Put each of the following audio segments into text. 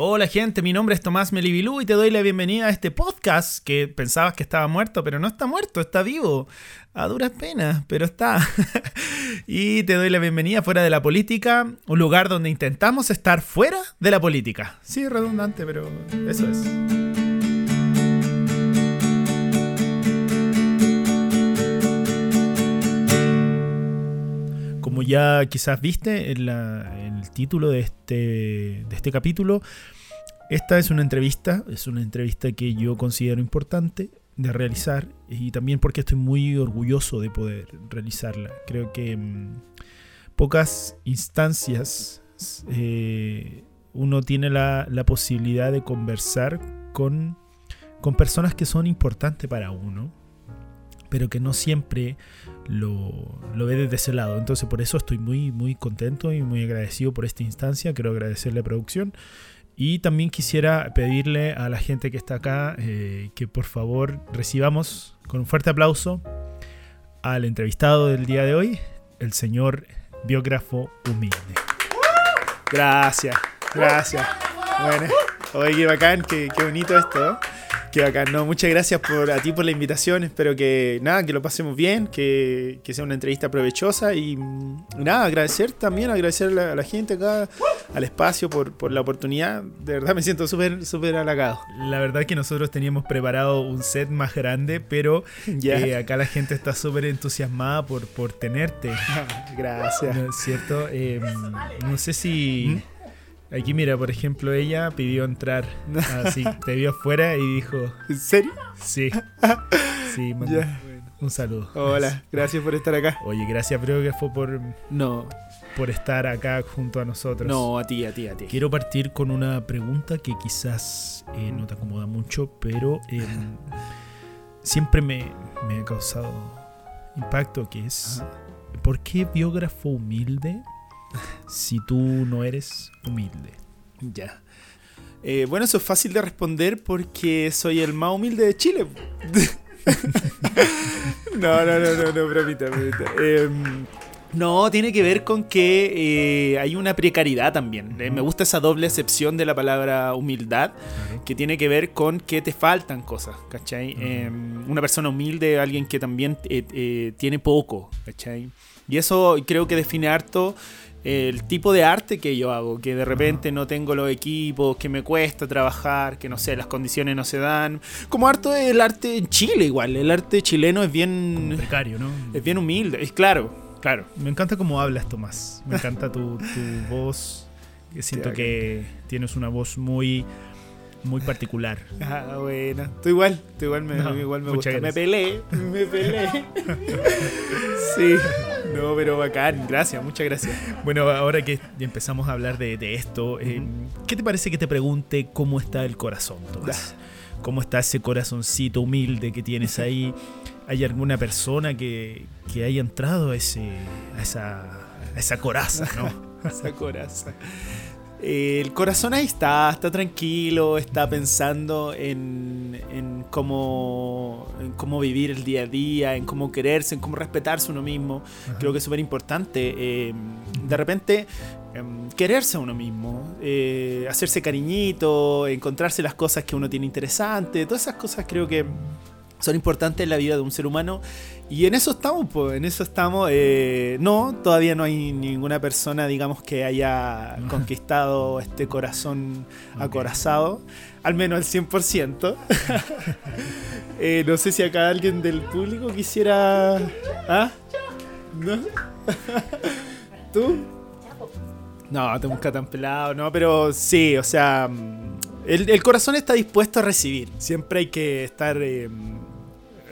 Hola gente, mi nombre es Tomás Melibilú y te doy la bienvenida a este podcast que pensabas que estaba muerto, pero no está muerto, está vivo. A duras penas, pero está. y te doy la bienvenida fuera de la política, un lugar donde intentamos estar fuera de la política. Sí, redundante, pero eso es. Como ya quizás viste en, el título de este, de este capítulo, esta es una entrevista, es una entrevista que yo considero importante de realizar y también porque estoy muy orgulloso de poder realizarla. Creo que en mm, pocas instancias eh, uno tiene la, la, posibilidad de conversar con, con personas que son importantes para uno, pero que no siempre lo, lo, ve desde ese lado. Entonces por eso estoy muy, muy contento y muy agradecido por esta instancia. Quiero agradecerle a producción y también quisiera pedirle a la gente que está acá eh, que por favor recibamos con un fuerte aplauso al entrevistado del día de hoy, el señor biógrafo humilde. Gracias, gracias. Bueno, oye, qué bacán, qué, qué bonito esto. Qué bacán, no, muchas gracias por, a ti por la invitación. Espero que nada, que lo pasemos bien, que, sea una entrevista provechosa y, nada, agradecer también, agradecer a la, gente acá, al espacio por, la oportunidad. De verdad me siento súper, súper halagado. La verdad que nosotros teníamos preparado un set más grande, pero eh, acá la gente está súper entusiasmada por, por tenerte. gracias. cierto? Em, no sé si... ¿Mm? Aquí mira, por ejemplo, ella pidió entrar así, te vio afuera y dijo... ¿En serio? Sí. Sí, Un saludo. Hola, gracias por estar acá. Oye, gracias, fue por... No. Por estar acá junto a nosotros. No, a ti, a ti, a ti. Quiero partir con una pregunta que quizás eh, no te acomoda mucho, pero em, siempre me, ha causado impacto, que es... ¿Por qué biógrafo humilde si tú no eres humilde? Ya. Eh, bueno, eso es fácil de responder porque soy el más humilde de Chile. no, no, no, no, no, bromita, em, no, tiene que ver con que eh, hay una precariedad también. Eh, me gusta esa doble excepción de la palabra humildad, que tiene que ver con que te faltan cosas, ¿cachai? Em, una persona humilde, alguien que también tiene poco, ¿cachai? Y eso creo que define harto el tipo de arte que yo hago, que de repente no tengo los equipos, que me cuesta trabajar, que no sé, las condiciones no se dan. Como harto el arte en Chile igual, el arte chileno es bien... precario, ¿no? Es bien humilde, es claro, claro. Me encanta cómo hablas, Tomás. Me encanta tu, voz. siento que tienes una voz muy muy particular. Ah, bueno. Tú igual, tú igual me, igual me gusta. Me peleé, me peleé. sí. No, pero bacán. Gracias, muchas gracias. Bueno, ahora que empezamos a hablar de, esto, eh, ¿qué te parece que te pregunte cómo está el corazón, Tomás? ¿Cómo está ese corazoncito humilde que tienes ahí? ¿Hay alguna persona que, que haya entrado a, ese, a, esa, a esa coraza, no? esa coraza. El corazón ahí está, está tranquilo, está pensando en, en, cómo, en cómo vivir el día a día, en cómo quererse, en cómo respetarse uno mismo. Creo que es súper importante. Eh, de repente, em, quererse a uno mismo, eh, hacerse cariñito, encontrarse las cosas que uno tiene interesantes, todas esas cosas creo que son importantes en la vida de un ser humano. Y en eso estamos, pues, en eso estamos. Eh, no, todavía no hay ninguna persona, digamos, que haya conquistado este corazón acorazado, al menos al 100%. eh, no sé si acá alguien del público quisiera... ¿Ah? ¿No? ¿Tú? No, te busca tan pelado, no, pero sí, o sea, el, corazón está dispuesto a recibir. Siempre hay que estar... Eh,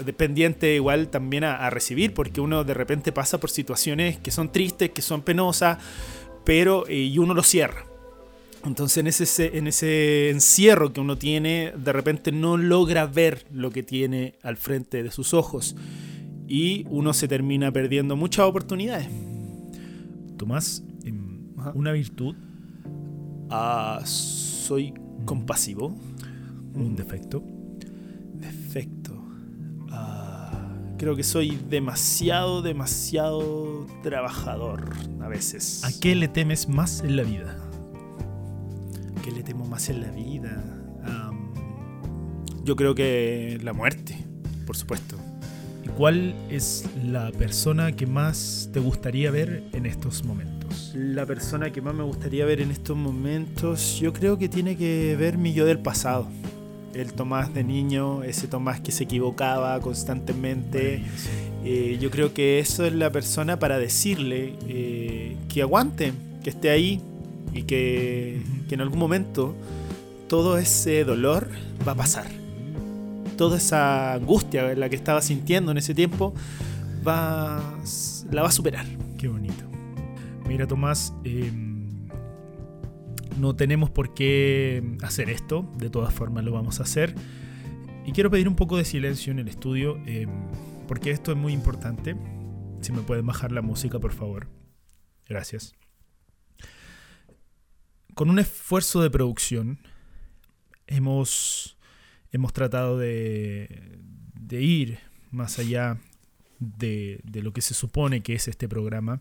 dependiente igual también a, recibir, porque uno de repente pasa por situaciones que son tristes, que son penosas, pero eh, y uno lo cierra. Entonces en ese, en ese encierro que uno tiene, de repente no logra ver lo que tiene al frente de sus ojos y uno se termina perdiendo muchas oportunidades. Tomás, una virtud. Ah, soy compasivo. Un. Defecto. Creo que soy demasiado, demasiado trabajador a veces. ¿A qué le temes más en la vida? qué le temo más en la vida? yo creo que la muerte, por supuesto. ¿Y cuál es la persona que más te gustaría ver en estos momentos? La persona que más me gustaría ver en estos momentos, yo creo que tiene que ver mi yo del pasado. El Tomás de niño, ese Tomás que se equivocaba constantemente. Eh, yo creo que eso es la persona para decirle eh, que aguante, que esté ahí y que, que en algún momento todo ese dolor va a pasar toda esa angustia en la que estaba sintiendo en ese tiempo, va, la va a superar. Qué bonito. Mira, Tomás, em, no tenemos por qué hacer esto, de todas formas lo vamos a hacer. Y quiero pedir un poco de silencio en el estudio, em, porque esto es muy importante. Si me pueden bajar la música, por favor. Gracias. Con un esfuerzo de producción, hemos hemos tratado de, ir más allá de, lo que se supone que es este programa.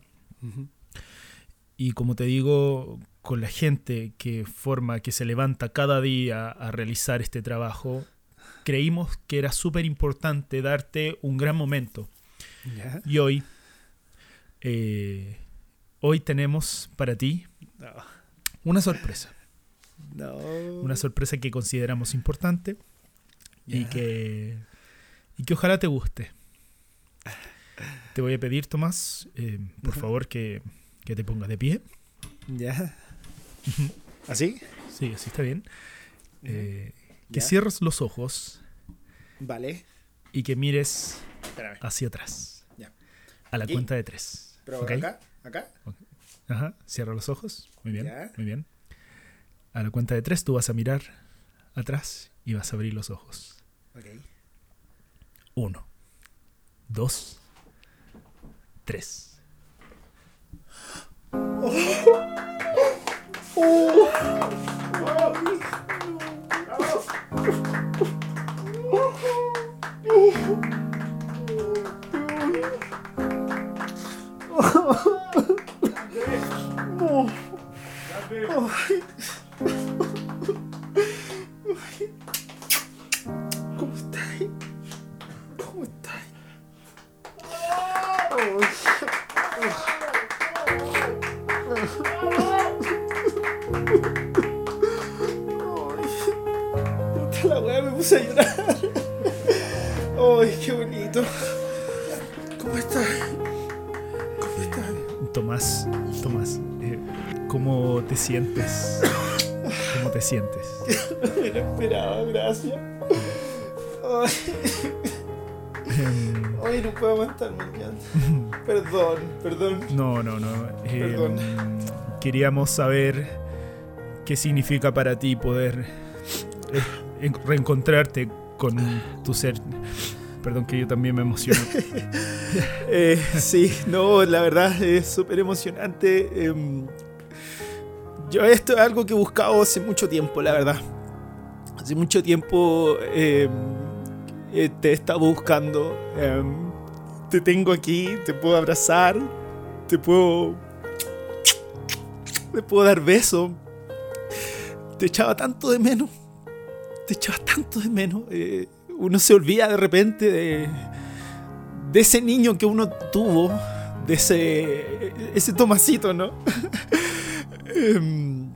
Y como te digo, con la gente que forma, que se levanta cada día a realizar este trabajo, creímos que era súper importante darte un gran momento. Y hoy, eh, hoy tenemos para ti una sorpresa. Una sorpresa que consideramos importante y, que, y que ojalá te guste. Te voy a pedir, Tomás, eh, por favor, que, te pongas de pie. Ya. ¿Así? Sí, así está bien. Eh, que cierres los ojos. Vale. Y que mires hacia atrás. Ya. A la cuenta de tres. Pero acá, acá. Ajá, cierra los ojos. Muy bien, muy bien. A la cuenta de tres tú vas a mirar atrás y vas a abrir los ojos. Uno, dos, tres. La ¿Cómo estás? ¿Cómo estás? Tomás, Tomás, eh, ¿cómo te sientes? ¿Cómo te sientes? me lo esperaba, gracias. Ay. no puedo aguantarme, Perdón, perdón. No, no, no. Perdón. Em, queríamos saber qué significa para ti poder eh, reencontrarte con tu ser. Perdón que yo también me emociono. Eh, sí, no, la verdad es súper emocionante. Em, yo esto es algo que he buscado hace mucho tiempo, la verdad. Hace mucho tiempo em, te he estado buscando. Em, te tengo aquí, te puedo abrazar, te puedo... Te puedo dar beso. Te echaba tanto de menos te echaba tanto de menos. Eh, uno se olvida de repente de, de ese niño que uno tuvo, de ese, ese Tomasito, ¿no? Em,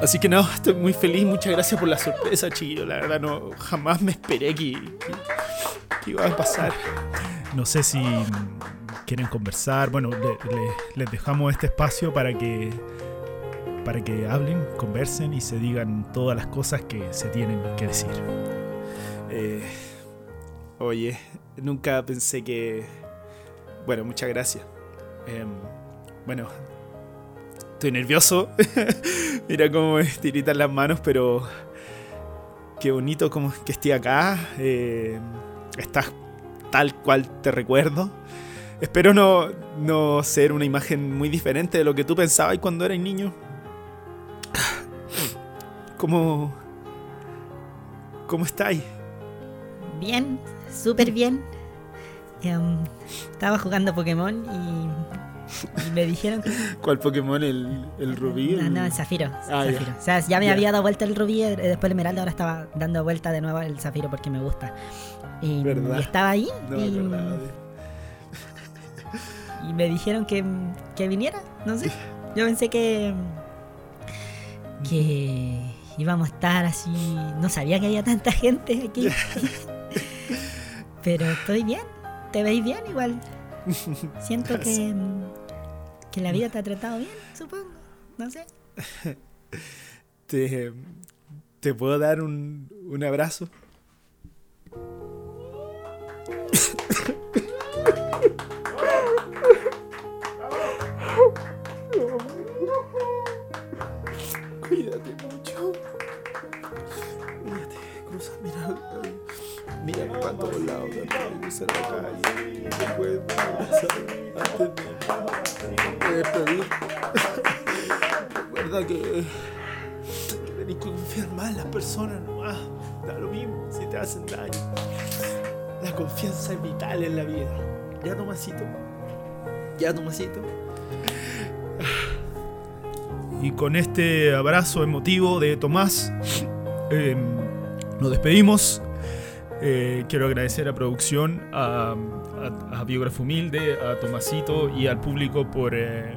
así que no, estoy muy feliz. Muchas gracias por la sorpresa, chiquillo. La verdad, no, jamás me esperé que, que, iba a pasar. No sé si quieren conversar. Bueno, les dejamos este espacio para que para que hablen, conversen y se digan todas las cosas que se tienen que decir. Eh, oye, nunca pensé que... Bueno, muchas gracias. Em, bueno, estoy nervioso. Mira cómo me tiritan las manos, pero qué bonito que estoy acá. Eh, estás tal cual te recuerdo. Espero no, no ser una imagen muy diferente de lo que tú pensabas cuando eras niño. ¿Cómo. ¿Cómo estáis? Bien, súper bien. Em, estaba jugando Pokémon y Y me dijeron que. ¿Cuál Pokémon? ¿El, el rubí? No, el- no, el zafiro. Ah, zafiro. O sea, ya me había dado vuelta el rubí, eh, después el esmeralda, ahora estaba dando vuelta de nuevo el zafiro porque me gusta. Y, ¿Verdad? y estaba ahí No y, de- y me dijeron que, que viniera, no sé. Yo pensé que. que íbamos a estar así. No sabía que había tanta gente aquí. Pero estoy bien, te veis bien igual. Siento que. que la vida te ha tratado bien, supongo. No sé. ¿Te, ¿Te puedo dar un, un abrazo? Tenés confiar más en las personas nomás. Da lo mismo si te hacen daño. La confianza es vital en la vida. Ya Tomasito. Ya Tomasito. Y con este abrazo emotivo de Tomás, eh, nos despedimos. Eh, quiero agradecer a producción, a, a, a Biógrafo Humilde, a Tomasito y al público por, eh,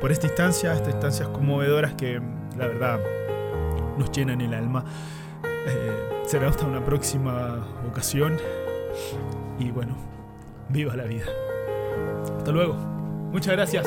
por esta instancia, estas instancias conmovedoras que la verdad nos llenan el alma. Eh, será hasta una próxima ocasión. Y bueno, viva la vida. Hasta luego. Muchas gracias.